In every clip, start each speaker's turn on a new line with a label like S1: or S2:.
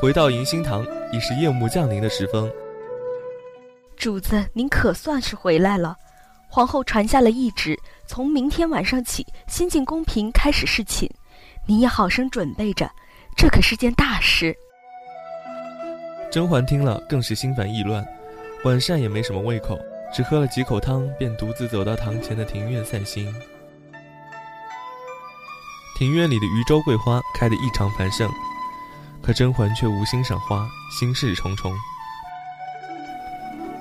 S1: 回到迎新堂，已是夜幕降临的时分。
S2: 主子，您可算是回来了。皇后传下了懿旨，从明天晚上起，新晋宫嫔开始侍寝，你也好生准备着，这可是件大事。
S1: 甄嬛听了，更是心烦意乱，晚膳也没什么胃口，只喝了几口汤，便独自走到堂前的庭院散心。庭院里的余州桂花开得异常繁盛，可甄嬛却无心赏花，心事重重。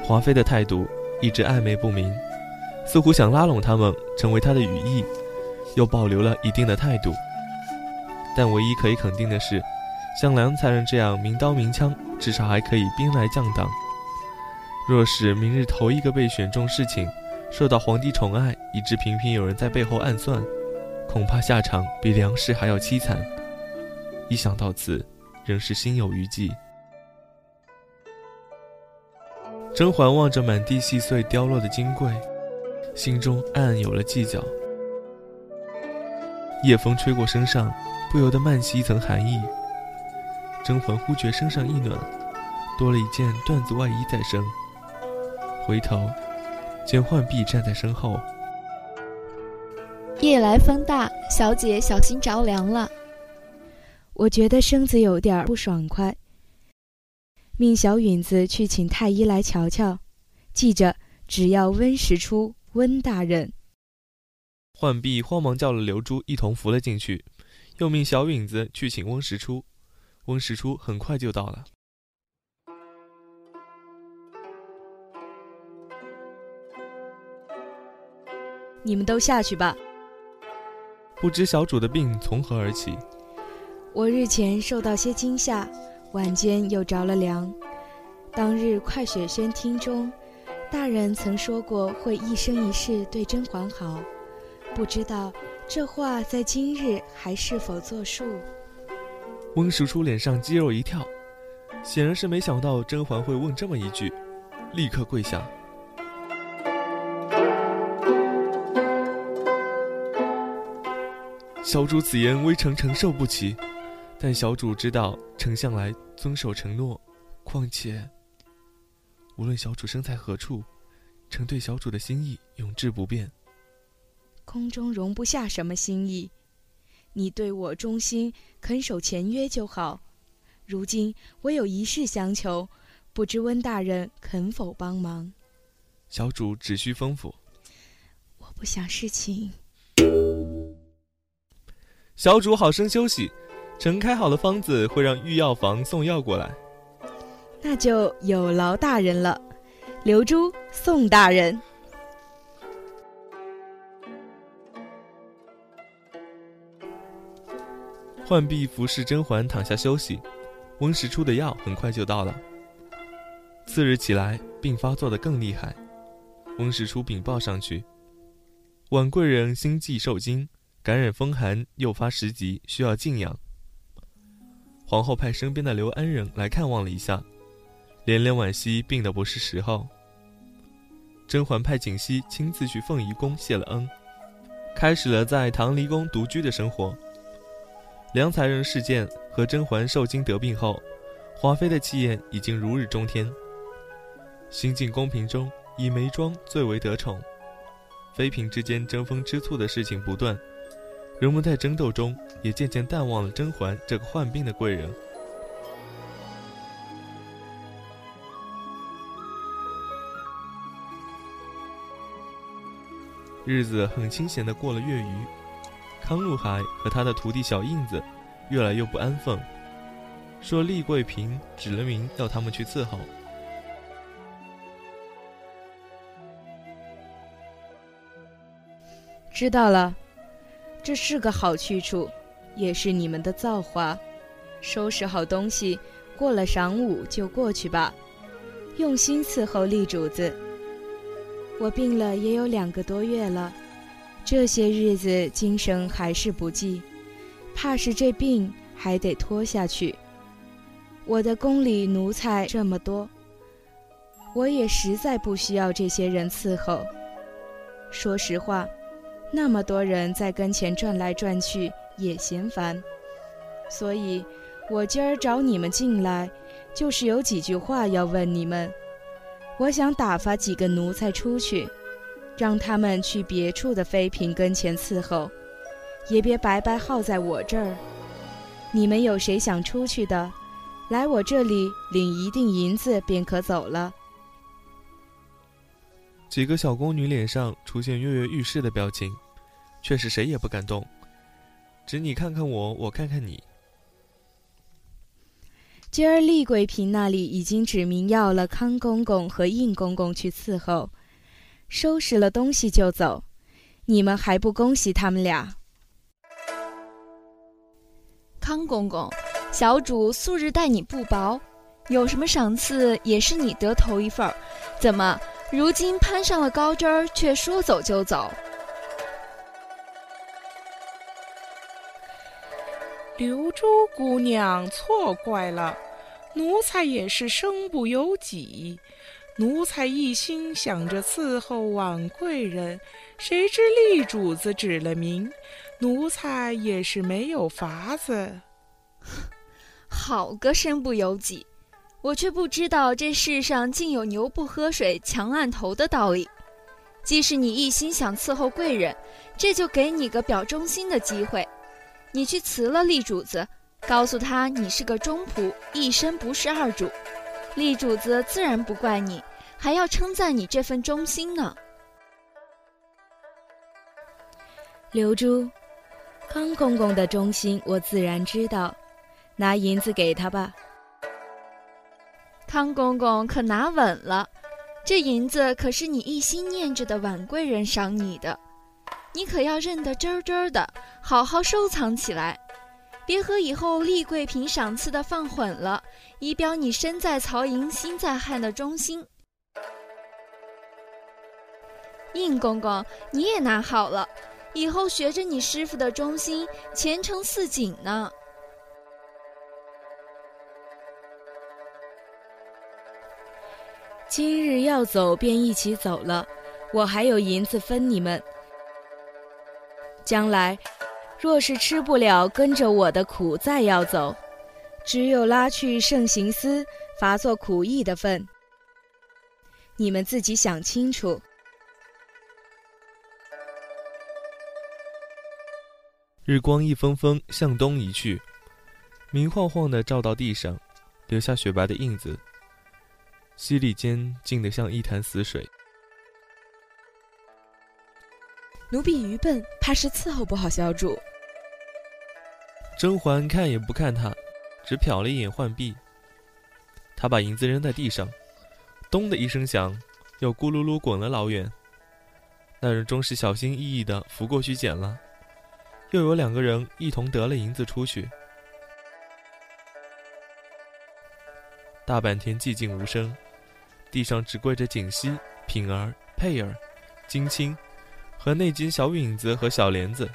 S1: 华妃的态度一直暧昧不明。似乎想拉拢他们成为他的羽翼，又保留了一定的态度。但唯一可以肯定的是，像梁才人这样明刀明枪，至少还可以兵来将挡。若是明日头一个被选中侍寝，受到皇帝宠爱，以致频频有人在背后暗算，恐怕下场比梁氏还要凄惨。一想到此，仍是心有余悸。甄嬛望着满地细碎凋落的金桂。心中暗暗有了计较。夜风吹过身上，不由得漫起一层寒意。甄嬛忽觉身上一暖，多了一件缎子外衣在身。回头，见浣碧站在身后。
S3: 夜来风大，小姐小心着凉了。
S4: 我觉得身子有点不爽快，命小允子去请太医来瞧瞧。记着，只要温实初。温大人，
S1: 浣碧慌忙叫了刘珠一同扶了进去，又命小允子去请温实初。温实初很快就到了。
S4: 你们都下去吧。
S1: 不知小主的病从何而起？
S4: 我日前受到些惊吓，晚间又着了凉。当日快雪轩厅中。大人曾说过会一生一世对甄嬛好，不知道这话在今日还是否作数？
S1: 温实初脸上肌肉一跳，显然是没想到甄嬛会问这么一句，立刻跪下。小主此言微臣承受不起，但小主知道丞相来遵守承诺，况且。无论小主身在何处，臣对小主的心意永志不变。
S4: 空中容不下什么心意，你对我忠心，肯守前约就好。如今我有一事相求，不知温大人肯否帮忙？
S1: 小主只需吩咐。
S4: 我不想侍寝。
S1: 小主好生休息，臣开好了方子，会让御药房送药过来。
S4: 那就有劳大人了，刘珠宋大人。
S1: 浣碧服侍甄嬛躺下休息，温实初的药很快就到了。次日起来，病发作的更厉害，温实初禀报上去，婉贵人心悸受惊，感染风寒，诱发食疾，需要静养。皇后派身边的刘安人来看望了一下。连连惋惜，病的不是时候。甄嬛派锦汐亲自去凤仪宫谢了恩，开始了在唐离宫独居的生活。梁才人事件和甄嬛受惊得病后，华妃的气焰已经如日中天。新晋宫嫔中，以眉庄最为得宠，妃嫔之间争风吃醋的事情不断，人们在争斗中也渐渐淡忘了甄嬛这个患病的贵人。日子很清闲的过了月余，康禄海和他的徒弟小印子越来越不安分，说丽贵嫔指了名要他们去伺候。
S4: 知道了，这是个好去处，也是你们的造化。收拾好东西，过了晌午就过去吧，用心伺候丽主子。我病了也有两个多月了，这些日子精神还是不济，怕是这病还得拖下去。我的宫里奴才这么多，我也实在不需要这些人伺候。说实话，那么多人在跟前转来转去也嫌烦，所以我今儿找你们进来，就是有几句话要问你们。我想打发几个奴才出去，让他们去别处的妃嫔跟前伺候，也别白白耗在我这儿。你们有谁想出去的，来我这里领一锭银子便可走了。
S1: 几个小宫女脸上出现跃跃欲试的表情，却是谁也不敢动，只你看看我，我看看你。
S4: 今儿丽贵嫔那里已经指明要了康公公和应公公去伺候，收拾了东西就走，你们还不恭喜他们俩？
S3: 康公公，小主素日待你不薄，有什么赏赐也是你得头一份儿，怎么如今攀上了高枝儿，却说走就走？
S5: 刘珠姑娘错怪了，奴才也是身不由己。奴才一心想着伺候婉贵人，谁知丽主子指了名，奴才也是没有法子。
S3: 好个身不由己！我却不知道这世上竟有牛不喝水强按头的道理。即使你一心想伺候贵人，这就给你个表忠心的机会。你去辞了立主子，告诉他你是个忠仆，一生不是二主，立主子自然不怪你，还要称赞你这份忠心呢。
S4: 刘珠，康公公的忠心我自然知道，拿银子给他吧。
S3: 康公公可拿稳了，这银子可是你一心念着的婉贵人赏你的。你可要认得真真的，好好收藏起来，别和以后丽贵嫔赏赐的放混了，以表你身在曹营心在汉的忠心。应公公，你也拿好了，以后学着你师傅的忠心，前程似锦呢。
S4: 今日要走，便一起走了，我还有银子分你们。将来，若是吃不了跟着我的苦，再要走，只有拉去圣行司，罚做苦役的份。你们自己想清楚。
S1: 日光一峰峰向东移去，明晃晃的照到地上，留下雪白的印子。溪里间静得像一潭死水。
S6: 奴婢愚笨，怕是伺候不好小主。
S1: 甄嬛看也不看他，只瞟了一眼浣碧。他把银子扔在地上，咚的一声响，又咕噜噜滚了老远。那人终是小心翼翼的扶过去捡了，又有两个人一同得了银子出去。大半天寂静无声，地上只跪着锦溪、品儿、佩儿、金青。和那间小允子和小莲子，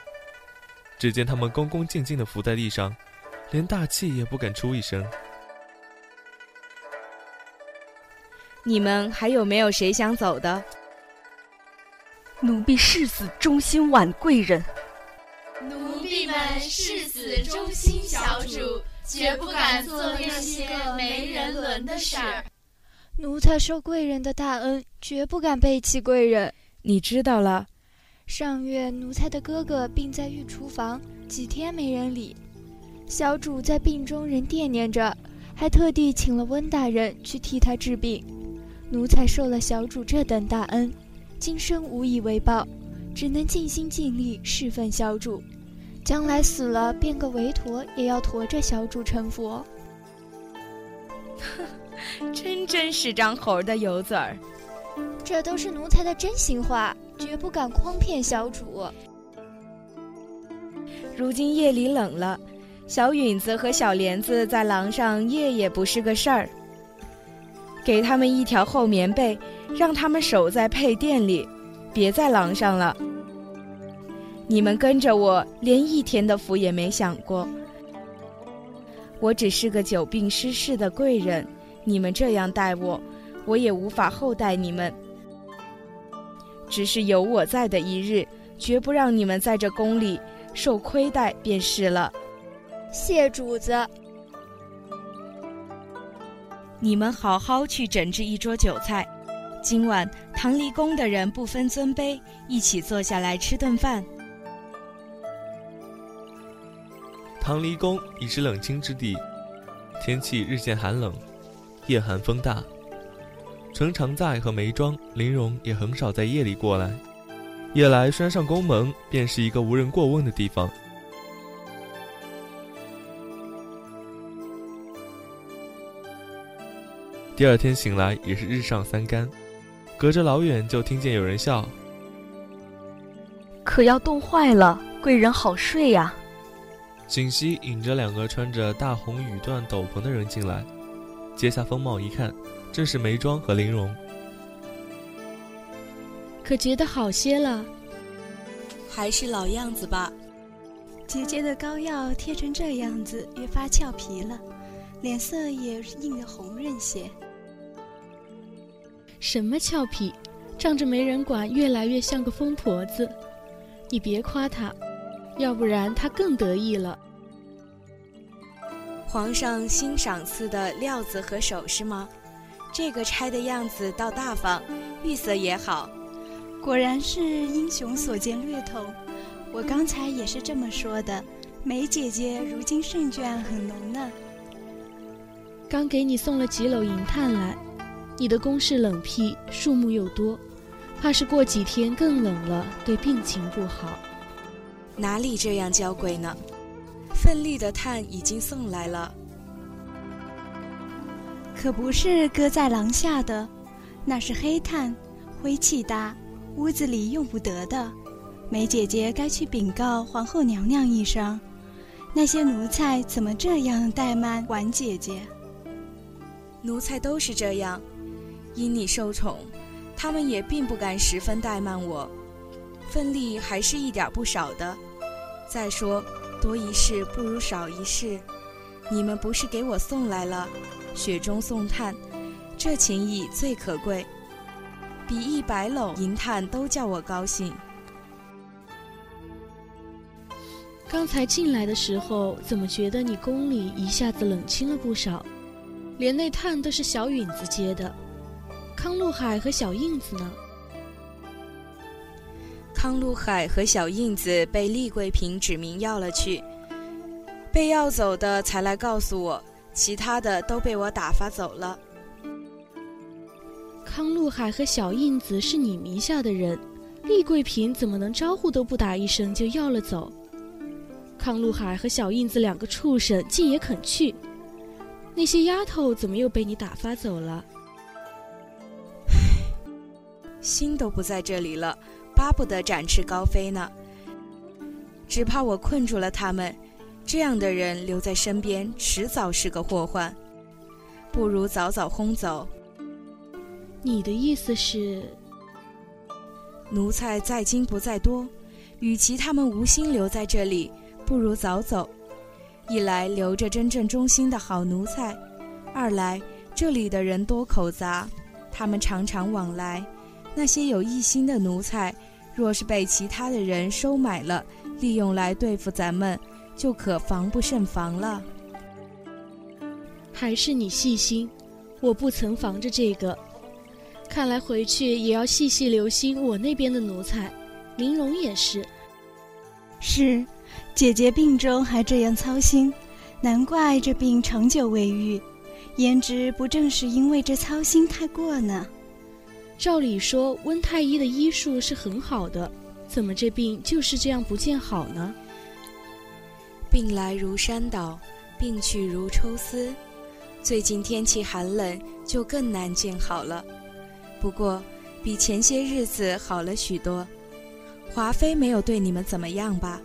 S1: 只见他们恭恭敬敬地伏在地上，连大气也不敢出一声。
S4: 你们还有没有谁想走的？
S2: 奴婢誓死忠心婉贵人。
S7: 奴婢们誓死忠心小主，绝不敢做那些个没人伦的事儿。
S3: 奴才受贵人的大恩，绝不敢背弃贵人。
S4: 你知道了。
S3: 上月奴才的哥哥病在御厨房，几天没人理。小主在病中仍惦念着，还特地请了温大人去替他治病。奴才受了小主这等大恩，今生无以为报，只能尽心尽力侍奉小主。将来死了，变个韦陀也要驮着小主成佛。
S4: 真真是张猴的油嘴儿。
S3: 这都是奴才的真心话。绝不敢诓骗小主。
S4: 如今夜里冷了，小允子和小莲子在廊上夜也不是个事儿。给他们一条厚棉被，让他们守在配殿里，别在廊上了。你们跟着我，连一天的福也没享过。我只是个久病失势的贵人，你们这样待我，我也无法厚待你们。只是有我在的一日，绝不让你们在这宫里受亏待便是了。
S3: 谢主子。
S4: 你们好好去整治一桌酒菜，今晚唐离宫的人不分尊卑，一起坐下来吃顿饭。
S1: 唐离宫已是冷清之地，天气日渐寒冷，夜寒风大。程常在和梅庄、林荣也很少在夜里过来，夜来拴上宫门，便是一个无人过问的地方。第二天醒来也是日上三竿，隔着老远就听见有人笑。
S2: 可要冻坏了，贵人好睡呀。
S1: 锦溪引着两个穿着大红羽缎斗篷的人进来，揭下风帽一看，正是眉庄和玲珑。
S6: 可觉得好些了？
S4: 还是老样子吧。
S8: 姐姐的膏药贴成这样子，越发俏皮了，脸色也映得红润些。
S6: 什么俏皮？仗着没人管，越来越像个疯婆子。你别夸她，要不然她更得意了。
S4: 皇上新赏赐的料子和首饰吗？这个钗的样子倒大方，玉色也好。
S8: 果然是英雄所见略同。我刚才也是这么说的。梅姐姐如今胜券很浓呢。
S6: 刚给你送了几篓银炭来。你的宫室冷僻，树木又多，怕是过几天更冷了，对病情不好。
S4: 哪里这样娇贵呢？奋力的炭已经送来了，
S8: 可不是搁在廊下的，那是黑炭，灰气大，屋子里用不得的。梅姐姐该去禀告皇后娘娘一声，那些奴才怎么这样怠慢婉姐姐？
S4: 奴才都是这样。因你受宠，他们也并不敢十分怠慢我，奋力还是一点不少的。再说，多一事不如少一事。你们不是给我送来了，雪中送炭，这情谊最可贵，比一百篓银炭都叫我高兴。
S6: 刚才进来的时候，怎么觉得你宫里一下子冷清了不少？连那炭都是小允子接的。康禄海和小印子呢？
S4: 康禄海和小印子被厉桂平指名要了去，被要走的才来告诉我，其他的都被我打发走了。
S6: 康禄海和小印子是你名下的人，厉桂平怎么能招呼都不打一声就要了走？康禄海和小印子两个畜生竟也肯去，那些丫头怎么又被你打发走了？
S4: 心都不在这里了，巴不得展翅高飞呢。只怕我困住了他们，这样的人留在身边，迟早是个祸患。不如早早轰走。
S6: 你的意思是，
S4: 奴才在精不在多，与其他们无心留在这里，不如早走。一来留着真正忠心的好奴才，二来这里的人多口杂，他们常常往来。那些有异心的奴才，若是被其他的人收买了，利用来对付咱们，就可防不胜防了。
S6: 还是你细心，我不曾防着这个。看来回去也要细细留心我那边的奴才。玲珑也是。
S8: 是，姐姐病中还这样操心，难怪这病长久未愈。焉知不正是因为这操心太过呢？
S6: 照理说，温太医的医术是很好的，怎么这病就是这样不见好呢？
S4: 病来如山倒，病去如抽丝。最近天气寒冷，就更难见好了。不过，比前些日子好了许多。华妃没有对你们怎么样吧？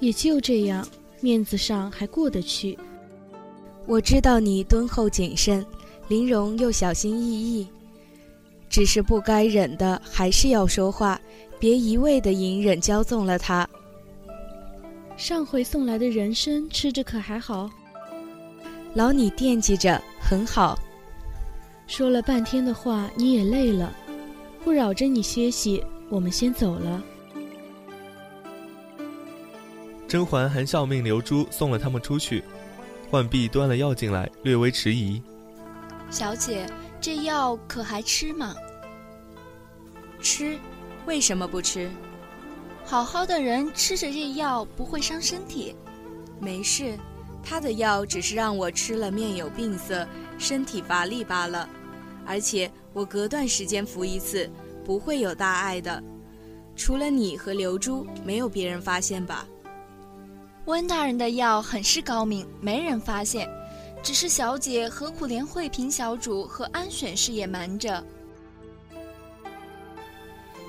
S6: 也就这样，面子上还过得去。
S4: 我知道你敦厚谨慎，玲珑又小心翼翼。只是不该忍的，还是要说话，别一味的隐忍骄纵了他。
S6: 上回送来的人参吃着可还好？
S4: 老你惦记着，很好。
S6: 说了半天的话，你也累了，不扰着你歇息，我们先走了。
S1: 甄嬛含笑命刘珠送了他们出去，浣碧端了药进来，略微迟疑。
S3: 小姐，这药可还吃吗？
S4: 吃？为什么不吃？
S3: 好好的人吃着这药不会伤身体。
S4: 没事，他的药只是让我吃了面有病色，身体乏力罢了。而且我隔段时间服一次，不会有大碍的。除了你和刘珠，没有别人发现吧？
S3: 温大人的药很是高明，没人发现。只是小姐何苦连惠平小主和安选氏也瞒着？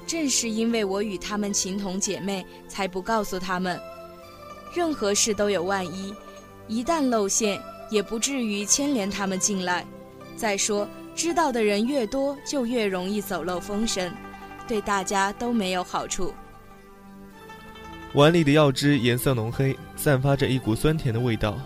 S4: 正是因为我与他们情同姐妹，才不告诉他们。任何事都有万一，一旦露馅，也不至于牵连他们进来。再说，知道的人越多，就越容易走漏风声，对大家都没有好处。
S1: 碗里的药汁颜色浓黑，散发着一股酸甜的味道。